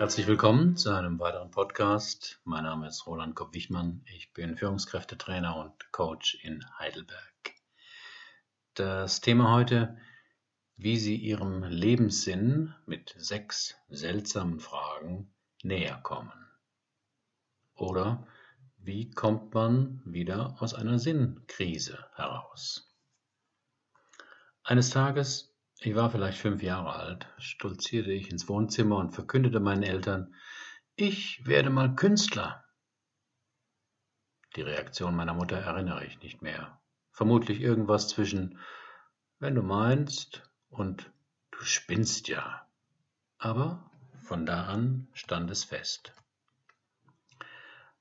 Herzlich willkommen zu einem weiteren Podcast. Mein Name ist Roland Kopp-Wichmann. Ich bin Führungskräftetrainer und Coach in Heidelberg. Das Thema heute, wie Sie Ihrem Lebenssinn mit sechs seltsamen Fragen näher kommen. Oder wie kommt man wieder aus einer Sinnkrise heraus? Eines Tages ich war vielleicht fünf Jahre alt, stolzierte ich ins Wohnzimmer und verkündete meinen Eltern, ich werde mal Künstler. Die Reaktion meiner Mutter erinnere ich nicht mehr. Vermutlich irgendwas zwischen wenn du meinst und du spinnst ja. Aber von da an stand es fest.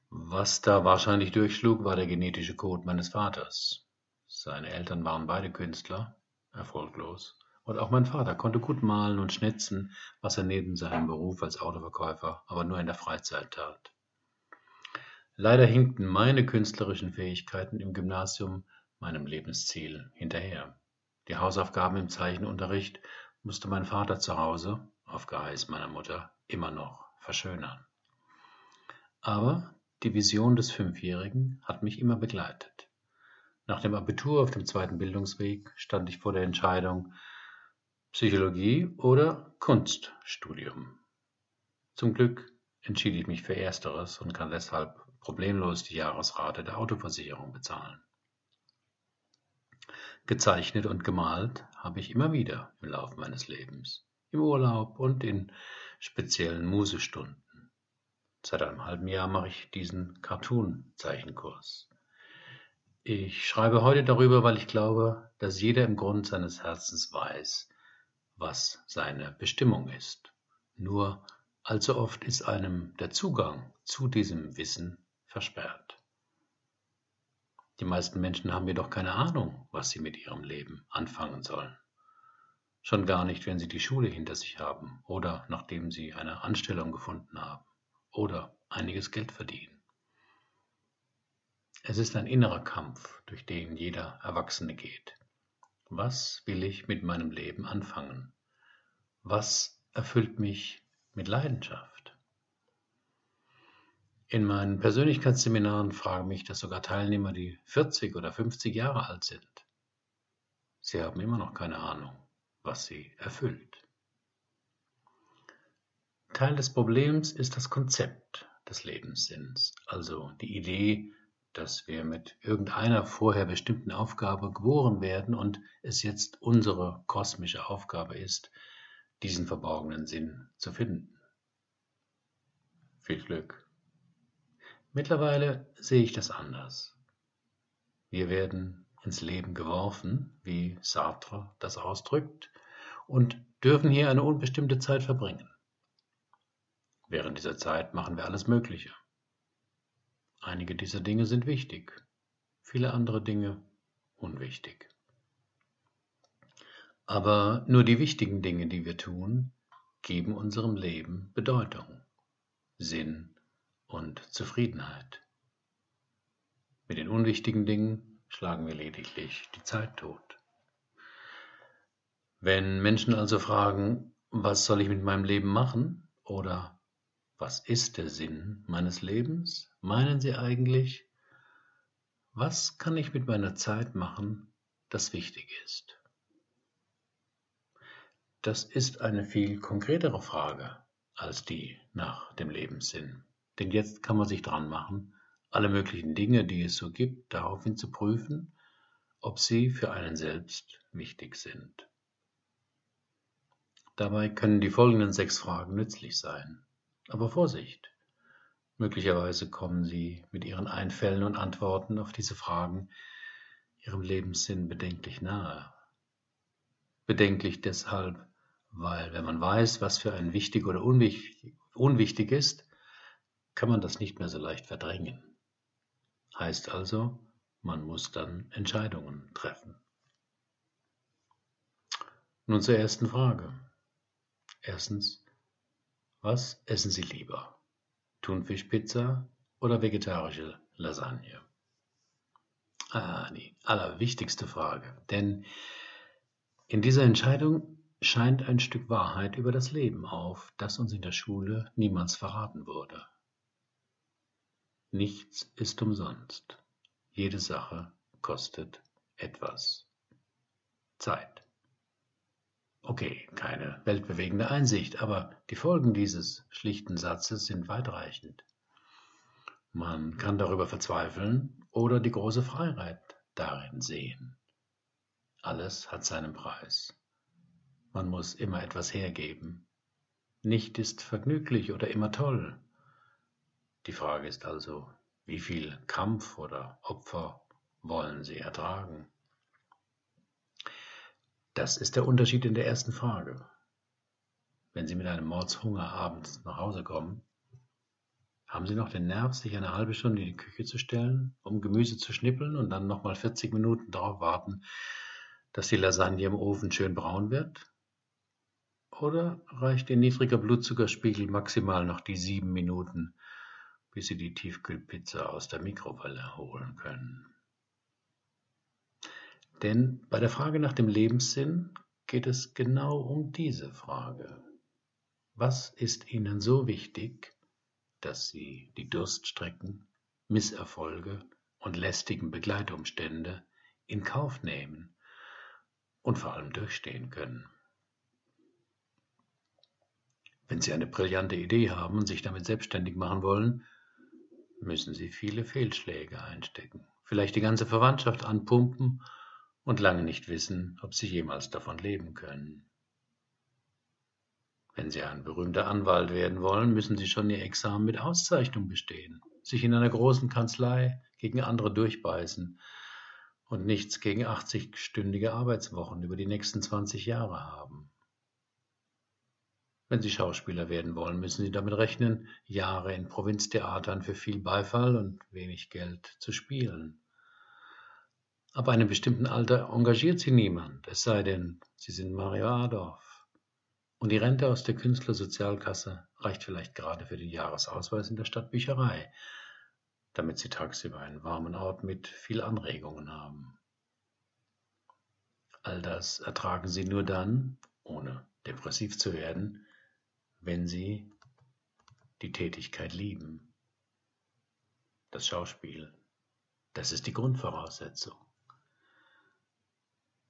Was da wahrscheinlich durchschlug, war der genetische Code meines Vaters. Seine Eltern waren beide Künstler, erfolglos. Und auch mein Vater konnte gut malen und schnitzen, was er neben seinem Beruf als Autoverkäufer aber nur in der Freizeit tat. Leider hinkten meine künstlerischen Fähigkeiten im Gymnasium meinem Lebensziel hinterher. Die Hausaufgaben im Zeichenunterricht musste mein Vater zu Hause, auf Geheiß meiner Mutter, immer noch verschönern. Aber die Vision des Fünfjährigen hat mich immer begleitet. Nach dem Abitur auf dem zweiten Bildungsweg stand ich vor der Entscheidung, Psychologie oder Kunststudium. Zum Glück entschied ich mich für Ersteres und kann deshalb problemlos die Jahresrate der Autoversicherung bezahlen. Gezeichnet und gemalt habe ich immer wieder im Laufe meines Lebens, im Urlaub und in speziellen Musestunden. Seit einem halben Jahr mache ich diesen Cartoon-Zeichenkurs. Ich schreibe heute darüber, weil ich glaube, dass jeder im Grund seines Herzens weiß, was seine Bestimmung ist. Nur allzu oft ist einem der Zugang zu diesem Wissen versperrt. Die meisten Menschen haben jedoch keine Ahnung, was sie mit ihrem Leben anfangen sollen. Schon gar nicht, wenn sie die Schule hinter sich haben oder nachdem sie eine Anstellung gefunden haben oder einiges Geld verdienen. Es ist ein innerer Kampf, durch den jeder Erwachsene geht. Was will ich mit meinem Leben anfangen? Was erfüllt mich mit Leidenschaft? In meinen Persönlichkeitsseminaren fragen mich das sogar Teilnehmer, die 40 oder 50 Jahre alt sind. Sie haben immer noch keine Ahnung, was sie erfüllt. Teil des Problems ist das Konzept des Lebenssinns, also die Idee, dass wir mit irgendeiner vorher bestimmten Aufgabe geboren werden und es jetzt unsere kosmische Aufgabe ist, diesen verborgenen Sinn zu finden. Viel Glück. Mittlerweile sehe ich das anders. Wir werden ins Leben geworfen, wie Sartre das ausdrückt, und dürfen hier eine unbestimmte Zeit verbringen. Während dieser Zeit machen wir alles Mögliche. Einige dieser Dinge sind wichtig, viele andere Dinge unwichtig. Aber nur die wichtigen Dinge, die wir tun, geben unserem Leben Bedeutung, Sinn und Zufriedenheit. Mit den unwichtigen Dingen schlagen wir lediglich die Zeit tot. Wenn Menschen also fragen, was soll ich mit meinem Leben machen oder was ist der Sinn meines Lebens? Meinen Sie eigentlich, was kann ich mit meiner Zeit machen, das wichtig ist? Das ist eine viel konkretere Frage als die nach dem Lebenssinn. Denn jetzt kann man sich dran machen, alle möglichen Dinge, die es so gibt, daraufhin zu prüfen, ob sie für einen selbst wichtig sind. Dabei können die folgenden sechs Fragen nützlich sein. Aber Vorsicht! Möglicherweise kommen Sie mit Ihren Einfällen und Antworten auf diese Fragen Ihrem Lebenssinn bedenklich nahe. Bedenklich deshalb, weil wenn man weiß, was für ein wichtig oder unwichtig, unwichtig ist, kann man das nicht mehr so leicht verdrängen. Heißt also, man muss dann Entscheidungen treffen. Nun zur ersten Frage. Erstens, was essen Sie lieber? Thunfischpizza oder vegetarische Lasagne? Ah, die allerwichtigste Frage. Denn in dieser Entscheidung scheint ein Stück Wahrheit über das Leben auf, das uns in der Schule niemals verraten wurde. Nichts ist umsonst. Jede Sache kostet etwas. Zeit. Okay, keine weltbewegende Einsicht, aber die Folgen dieses schlichten Satzes sind weitreichend. Man kann darüber verzweifeln oder die große Freiheit darin sehen. Alles hat seinen Preis. Man muss immer etwas hergeben. Nicht ist vergnüglich oder immer toll. Die Frage ist also, wie viel Kampf oder Opfer wollen Sie ertragen? Das ist der Unterschied in der ersten Frage. Wenn Sie mit einem Mordshunger abends nach Hause kommen, haben Sie noch den Nerv, sich eine halbe Stunde in die Küche zu stellen, um Gemüse zu schnippeln und dann nochmal 40 Minuten darauf warten, dass die Lasagne im Ofen schön braun wird? Oder reicht Ihr niedriger Blutzuckerspiegel maximal noch die sieben Minuten, bis Sie die Tiefkühlpizza aus der Mikrowelle holen können? Denn bei der Frage nach dem Lebenssinn geht es genau um diese Frage. Was ist Ihnen so wichtig, dass Sie die Durststrecken, Misserfolge und lästigen Begleitumstände in Kauf nehmen und vor allem durchstehen können? Wenn Sie eine brillante Idee haben und sich damit selbstständig machen wollen, müssen Sie viele Fehlschläge einstecken, vielleicht die ganze Verwandtschaft anpumpen und lange nicht wissen, ob sie jemals davon leben können. Wenn Sie ein berühmter Anwalt werden wollen, müssen Sie schon Ihr Examen mit Auszeichnung bestehen, sich in einer großen Kanzlei gegen andere durchbeißen und nichts gegen 80-stündige Arbeitswochen über die nächsten 20 Jahre haben. Wenn Sie Schauspieler werden wollen, müssen Sie damit rechnen, Jahre in Provinztheatern für viel Beifall und wenig Geld zu spielen. Ab einem bestimmten Alter engagiert sie niemand, es sei denn, sie sind Mario Adorf. Und die Rente aus der Künstlersozialkasse reicht vielleicht gerade für den Jahresausweis in der Stadtbücherei, damit sie tagsüber einen warmen Ort mit viel Anregungen haben. All das ertragen sie nur dann, ohne depressiv zu werden, wenn sie die Tätigkeit lieben. Das Schauspiel, das ist die Grundvoraussetzung.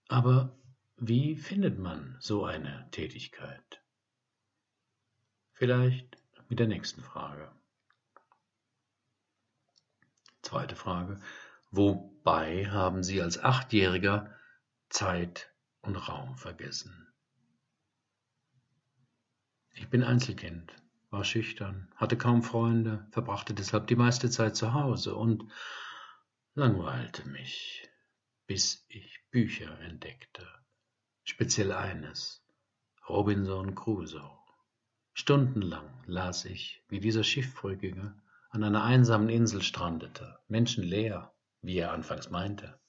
Aber wie findet man so eine Tätigkeit? Vielleicht mit der nächsten Frage. Zweite Frage. Wobei haben Sie als Achtjähriger Zeit und Raum vergessen? Ich bin Einzelkind, war schüchtern, hatte kaum Freunde, verbrachte deshalb die meiste Zeit zu Hause und langweilte mich bis ich Bücher entdeckte, speziell eines, Robinson Crusoe. Stundenlang las ich, wie dieser Schiffbrüchige an einer einsamen Insel strandete, menschenleer, wie er anfangs meinte,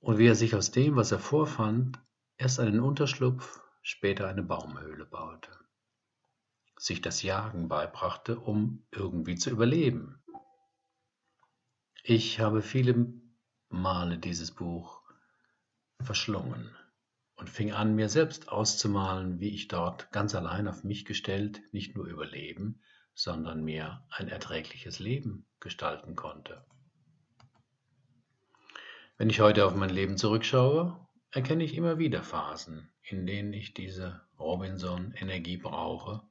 und wie er sich aus dem, was er vorfand, erst einen Unterschlupf, später eine Baumhöhle baute, sich das Jagen beibrachte, um irgendwie zu überleben. Ich habe viele Male dieses Buch verschlungen und fing an, mir selbst auszumalen, wie ich dort ganz allein auf mich gestellt nicht nur überleben, sondern mir ein erträgliches Leben gestalten konnte. Wenn ich heute auf mein Leben zurückschaue, erkenne ich immer wieder Phasen, in denen ich diese Robinson-Energie brauche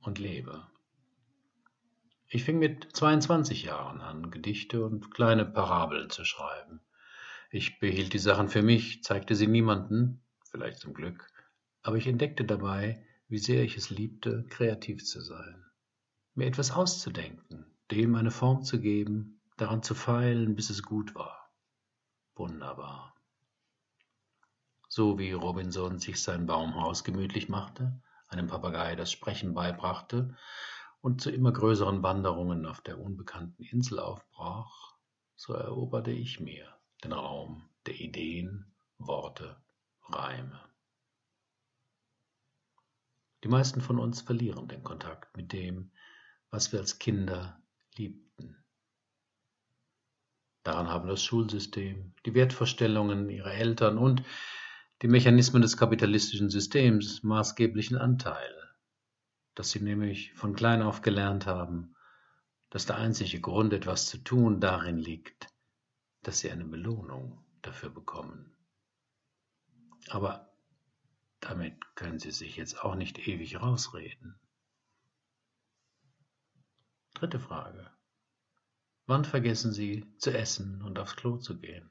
und lebe. Ich fing mit 22 Jahren an, Gedichte und kleine Parabeln zu schreiben. Ich behielt die Sachen für mich, zeigte sie niemanden, vielleicht zum Glück, aber ich entdeckte dabei, wie sehr ich es liebte, kreativ zu sein, mir etwas auszudenken, dem eine Form zu geben, daran zu feilen, bis es gut war. Wunderbar. So wie Robinson sich sein Baumhaus gemütlich machte, einem Papagei das Sprechen beibrachte und zu immer größeren Wanderungen auf der unbekannten Insel aufbrach, so eroberte ich mir den Raum der Ideen, Worte, Reime. Die meisten von uns verlieren den Kontakt mit dem, was wir als Kinder liebten. Daran haben das Schulsystem, die Wertvorstellungen ihrer Eltern und die Mechanismen des kapitalistischen Systems maßgeblichen Anteil, dass sie nämlich von klein auf gelernt haben, dass der einzige Grund, etwas zu tun, darin liegt, dass sie eine Belohnung dafür bekommen. Aber damit können sie sich jetzt auch nicht ewig rausreden. Dritte Frage. Wann vergessen Sie zu essen und aufs Klo zu gehen?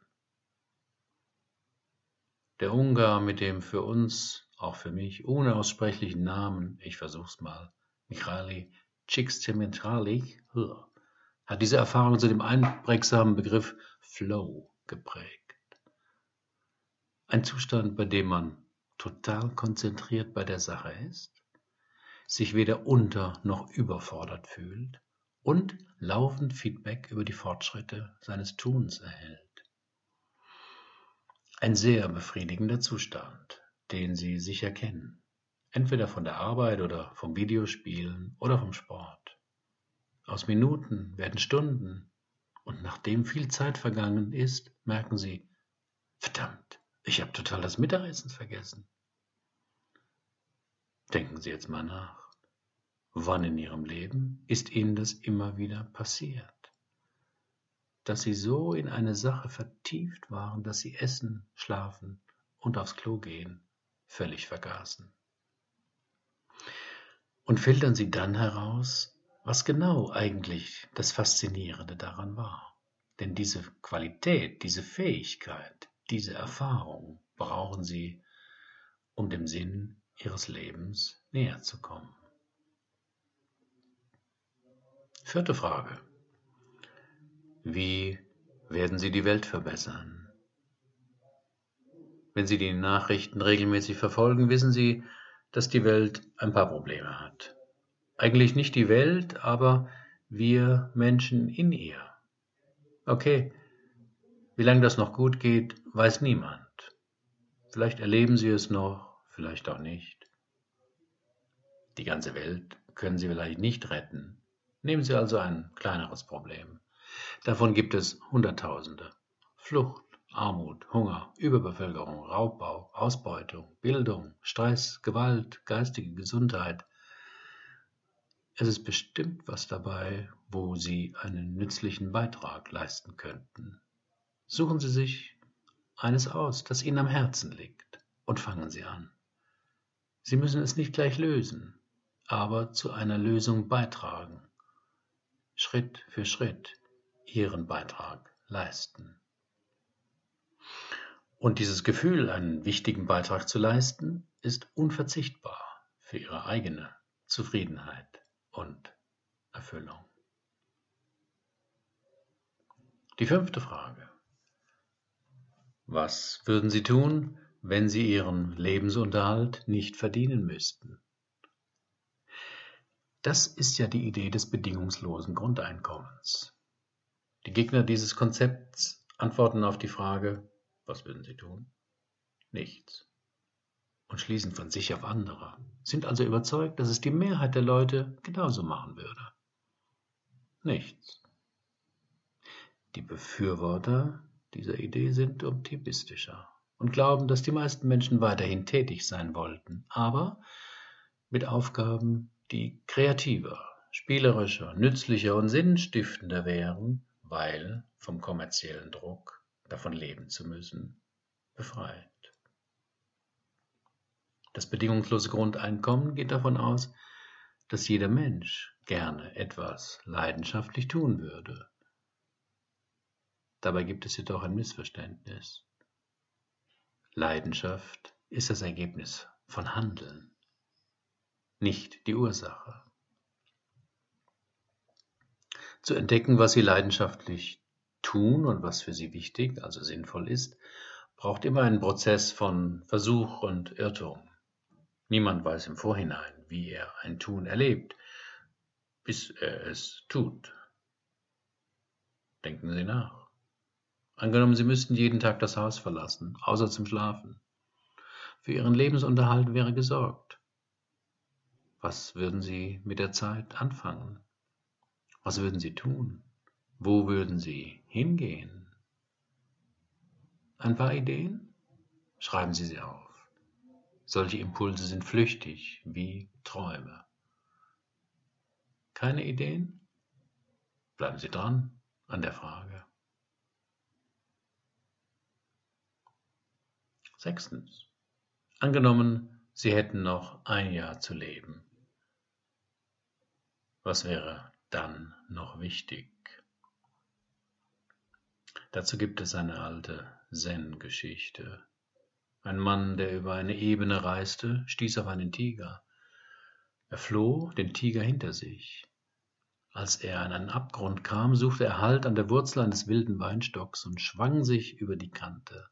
Der Ungar mit dem für uns, auch für mich, unaussprechlichen Namen, ich versuch's mal, Michali Csikszentmihalyi, hat diese Erfahrung zu dem einprägsamen Begriff Flow geprägt. Ein Zustand, bei dem man total konzentriert bei der Sache ist, sich weder unter noch überfordert fühlt und laufend Feedback über die Fortschritte seines Tuns erhält. Ein sehr befriedigender Zustand, den Sie sicher kennen, entweder von der Arbeit oder vom Videospielen oder vom Sport. Aus Minuten werden Stunden und nachdem viel Zeit vergangen ist, merken Sie, verdammt, ich habe total das Mittagessen vergessen. Denken Sie jetzt mal nach. Wann in Ihrem Leben ist Ihnen das immer wieder passiert? Dass Sie so in eine Sache vertieft waren, dass Sie essen, schlafen und aufs Klo gehen völlig vergaßen. Und filtern Sie dann heraus, was genau eigentlich das Faszinierende daran war. Denn diese Qualität, diese Fähigkeit, diese Erfahrung brauchen Sie, um dem Sinn ihres Lebens näher zu kommen. Vierte Frage. Wie werden Sie die Welt verbessern? Wenn Sie die Nachrichten regelmäßig verfolgen, wissen Sie, dass die Welt ein paar Probleme hat. Eigentlich nicht die Welt, aber wir Menschen in ihr. Okay, wie lange das noch gut geht, weiß niemand. Vielleicht erleben Sie es noch, vielleicht auch nicht. Die ganze Welt können Sie vielleicht nicht retten. Nehmen Sie also ein kleineres Problem. Davon gibt es Hunderttausende. Flucht, Armut, Hunger, Überbevölkerung, Raubbau, Ausbeutung, Bildung, Stress, Gewalt, geistige Gesundheit. Es ist bestimmt was dabei, wo Sie einen nützlichen Beitrag leisten könnten. Suchen Sie sich eines aus, das Ihnen am Herzen liegt, und fangen Sie an. Sie müssen es nicht gleich lösen, aber zu einer Lösung beitragen. Schritt für Schritt Ihren Beitrag leisten. Und dieses Gefühl, einen wichtigen Beitrag zu leisten, ist unverzichtbar für Ihre eigene Zufriedenheit und Erfüllung. Die fünfte Frage. Was würden Sie tun, wenn sie ihren Lebensunterhalt nicht verdienen müssten. Das ist ja die Idee des bedingungslosen Grundeinkommens. Die Gegner dieses Konzepts antworten auf die Frage, was würden sie tun? Nichts. Und schließen von sich auf andere, sind also überzeugt, dass es die Mehrheit der Leute genauso machen würde. Nichts. Die Befürworter dieser Idee sind optimistischer und glauben, dass die meisten Menschen weiterhin tätig sein wollten, aber mit Aufgaben, die kreativer, spielerischer, nützlicher und sinnstiftender wären, weil vom kommerziellen Druck, davon leben zu müssen, befreit. Das bedingungslose Grundeinkommen geht davon aus, dass jeder Mensch gerne etwas leidenschaftlich tun würde. Dabei gibt es jedoch ein Missverständnis. Leidenschaft ist das Ergebnis von Handeln, nicht die Ursache. Zu entdecken, was Sie leidenschaftlich tun und was für Sie wichtig, also sinnvoll ist, braucht immer einen Prozess von Versuch und Irrtum. Niemand weiß im Vorhinein, wie er ein Tun erlebt, bis er es tut. Denken Sie nach. Angenommen, Sie müssten jeden Tag das Haus verlassen, außer zum Schlafen. Für Ihren Lebensunterhalt wäre gesorgt. Was würden Sie mit der Zeit anfangen? Was würden Sie tun? Wo würden Sie hingehen? Ein paar Ideen? Schreiben Sie sie auf. Solche Impulse sind flüchtig wie Träume. Keine Ideen? Bleiben Sie dran an der Frage. Sechstens. Angenommen, Sie hätten noch ein Jahr zu leben. Was wäre dann noch wichtig? Dazu gibt es eine alte Zen-Geschichte. Ein Mann, der über eine Ebene reiste, stieß auf einen Tiger. Er floh den Tiger hinter sich. Als er an einen Abgrund kam, suchte er Halt an der Wurzel eines wilden Weinstocks und schwang sich über die Kante.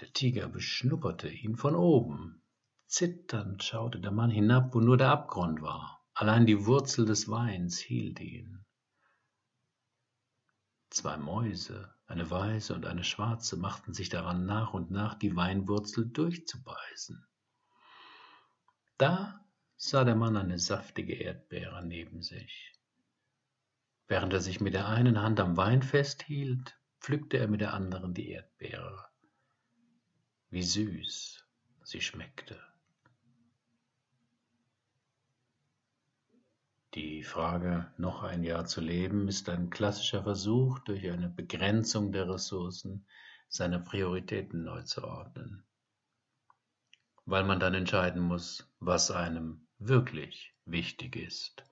Der Tiger beschnupperte ihn von oben. Zitternd schaute der Mann hinab, wo nur der Abgrund war. Allein die Wurzel des Weins hielt ihn. Zwei Mäuse, eine weiße und eine schwarze, machten sich daran, nach und nach die Weinwurzel durchzubeißen. Da sah der Mann eine saftige Erdbeere neben sich. Während er sich mit der einen Hand am Wein festhielt, pflückte er mit der anderen die Erdbeere. Wie süß sie schmeckte. Die Frage, noch ein Jahr zu leben, ist ein klassischer Versuch, durch eine Begrenzung der Ressourcen seine Prioritäten neu zu ordnen. Weil man dann entscheiden muss, was einem wirklich wichtig ist.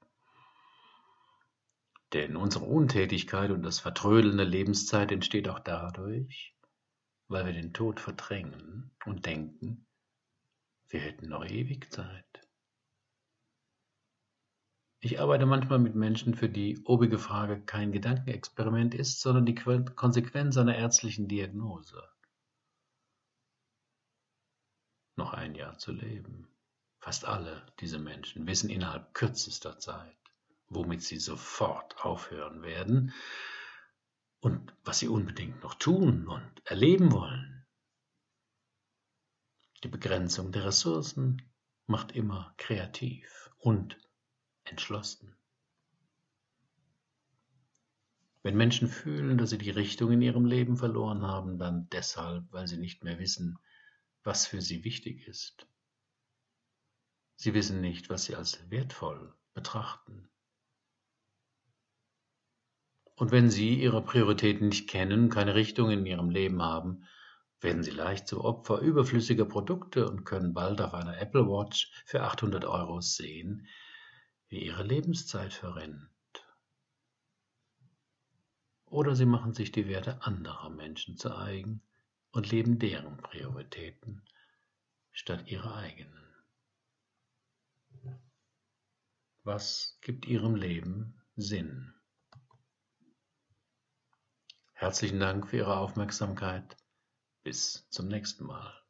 Denn unsere Untätigkeit und das Vertrödeln der Lebenszeit entsteht auch dadurch, weil wir den Tod verdrängen und denken, wir hätten noch ewig Zeit. Ich arbeite manchmal mit Menschen, für die obige Frage kein Gedankenexperiment ist, sondern die Konsequenz einer ärztlichen Diagnose. Noch ein Jahr zu leben. Fast alle diese Menschen wissen innerhalb kürzester Zeit, womit sie sofort aufhören werden und was sie unbedingt noch tun und erleben wollen. Die Begrenzung der Ressourcen macht immer kreativ und entschlossen. Wenn Menschen fühlen, dass sie die Richtung in ihrem Leben verloren haben, dann deshalb, weil sie nicht mehr wissen, was für sie wichtig ist. Sie wissen nicht, was sie als wertvoll betrachten. Und wenn sie ihre Prioritäten nicht kennen, keine Richtung in ihrem Leben haben, werden sie leicht zum Opfer überflüssiger Produkte und können bald auf einer Apple Watch für 800 Euro sehen, wie ihre Lebenszeit verrennt. Oder sie machen sich die Werte anderer Menschen zu eigen und leben deren Prioritäten statt ihrer eigenen. Was gibt ihrem Leben Sinn? Herzlichen Dank für Ihre Aufmerksamkeit. Bis zum nächsten Mal.